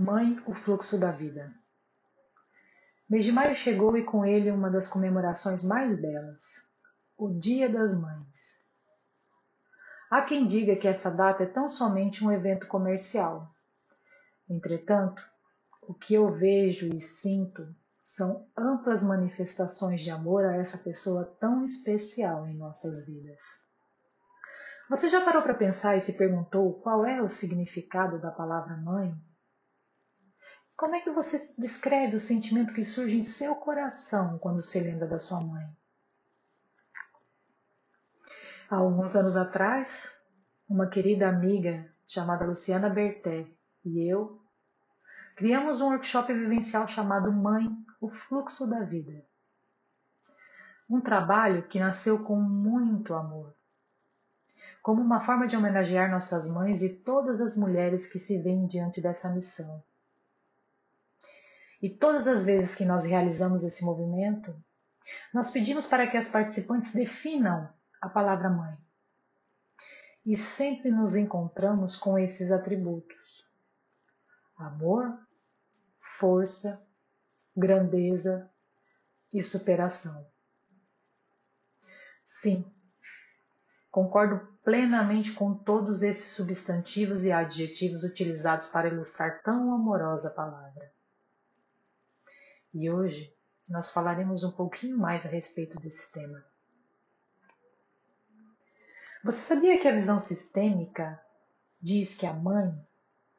Mãe, o fluxo da vida. Mês de maio chegou e com ele uma das comemorações mais belas, o Dia das Mães. Há quem diga que essa data é tão somente um evento comercial. Entretanto, o que eu vejo e sinto são amplas manifestações de amor a essa pessoa tão especial em nossas vidas. Você já parou para pensar e se perguntou qual é o significado da palavra mãe? Como é que você descreve o sentimento que surge em seu coração quando se lembra da sua mãe? Há alguns anos atrás, uma querida amiga chamada Luciana Berté e eu criamos um workshop vivencial chamado Mãe, o Fluxo da Vida. Um trabalho que nasceu com muito amor, como uma forma de homenagear nossas mães e todas as mulheres que se veem diante dessa missão e todas as vezes que nós realizamos esse movimento, nós pedimos para que as participantes definam a palavra mãe. E sempre nos encontramos com esses atributos: amor, força, grandeza e superação. Sim, concordo plenamente com todos esses substantivos e adjetivos utilizados para ilustrar tão amorosa palavra. E hoje nós falaremos um pouquinho mais a respeito desse tema. Você sabia que a visão sistêmica diz que a mãe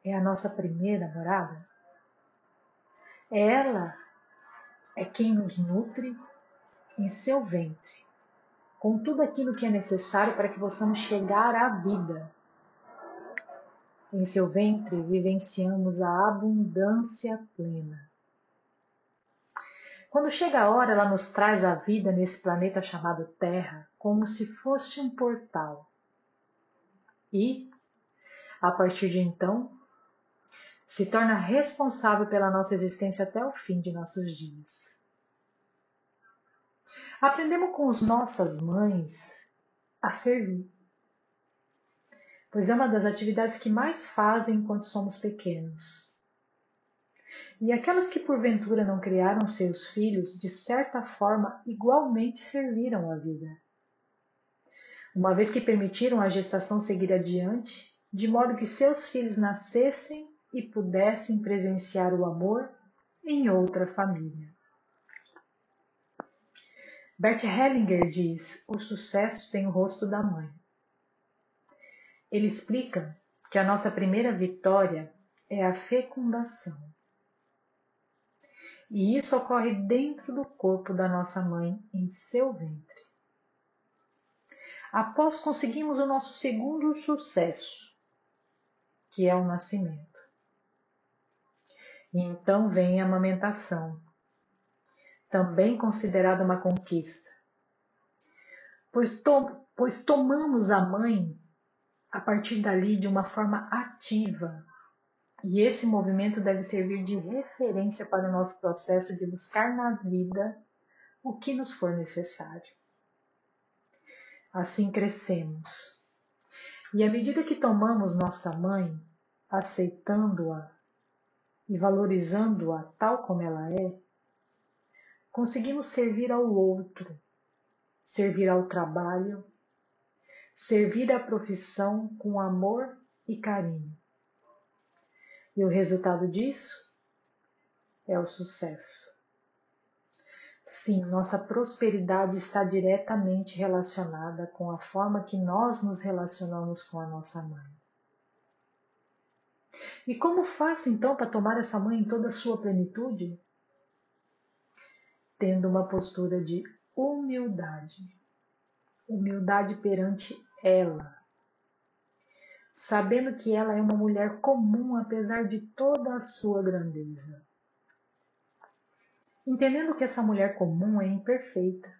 é a nossa primeira morada? Ela é quem nos nutre em seu ventre, com tudo aquilo que é necessário para que possamos chegar à vida. Em seu ventre vivenciamos a abundância plena. Quando chega a hora, ela nos traz a vida nesse planeta chamado Terra como se fosse um portal. E, a partir de então, se torna responsável pela nossa existência até o fim de nossos dias. Aprendemos com as nossas mães a servir, pois é uma das atividades que mais fazem enquanto somos pequenos. E aquelas que porventura não criaram seus filhos, de certa forma, igualmente serviram a vida. Uma vez que permitiram a gestação seguir adiante, de modo que seus filhos nascessem e pudessem presenciar o amor em outra família. Bert Hellinger diz: o sucesso tem o rosto da mãe. Ele explica que a nossa primeira vitória é a fecundação. E isso ocorre dentro do corpo da nossa mãe, em seu ventre. Após conseguirmos o nosso segundo sucesso, que é o nascimento. E então vem a amamentação, também considerada uma conquista, pois, to pois tomamos a mãe a partir dali de uma forma ativa e esse movimento deve servir de referência para o nosso processo de buscar na vida o que nos for necessário. Assim crescemos. E à medida que tomamos nossa mãe, aceitando-a e valorizando-a tal como ela é, conseguimos servir ao outro, servir ao trabalho, servir à profissão com amor e carinho. E o resultado disso é o sucesso. Sim, nossa prosperidade está diretamente relacionada com a forma que nós nos relacionamos com a nossa mãe. E como faço então para tomar essa mãe em toda a sua plenitude? Tendo uma postura de humildade. Humildade perante ela sabendo que ela é uma mulher comum apesar de toda a sua grandeza. Entendendo que essa mulher comum é imperfeita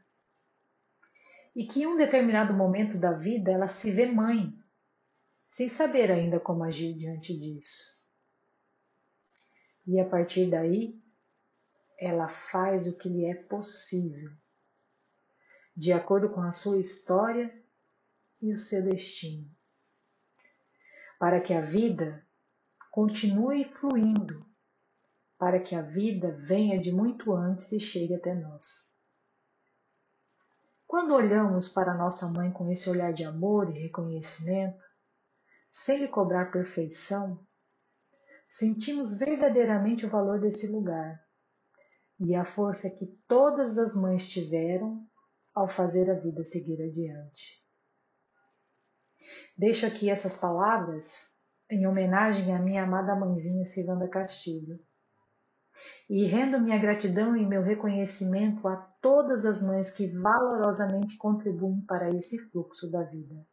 e que em um determinado momento da vida ela se vê mãe, sem saber ainda como agir diante disso. E a partir daí, ela faz o que lhe é possível, de acordo com a sua história e o seu destino para que a vida continue fluindo para que a vida venha de muito antes e chegue até nós. Quando olhamos para nossa mãe com esse olhar de amor e reconhecimento, sem lhe cobrar perfeição, sentimos verdadeiramente o valor desse lugar e a força que todas as mães tiveram ao fazer a vida seguir adiante. Deixo aqui essas palavras em homenagem à minha amada mãezinha Silvanda Castilho. E rendo minha gratidão e meu reconhecimento a todas as mães que valorosamente contribuem para esse fluxo da vida.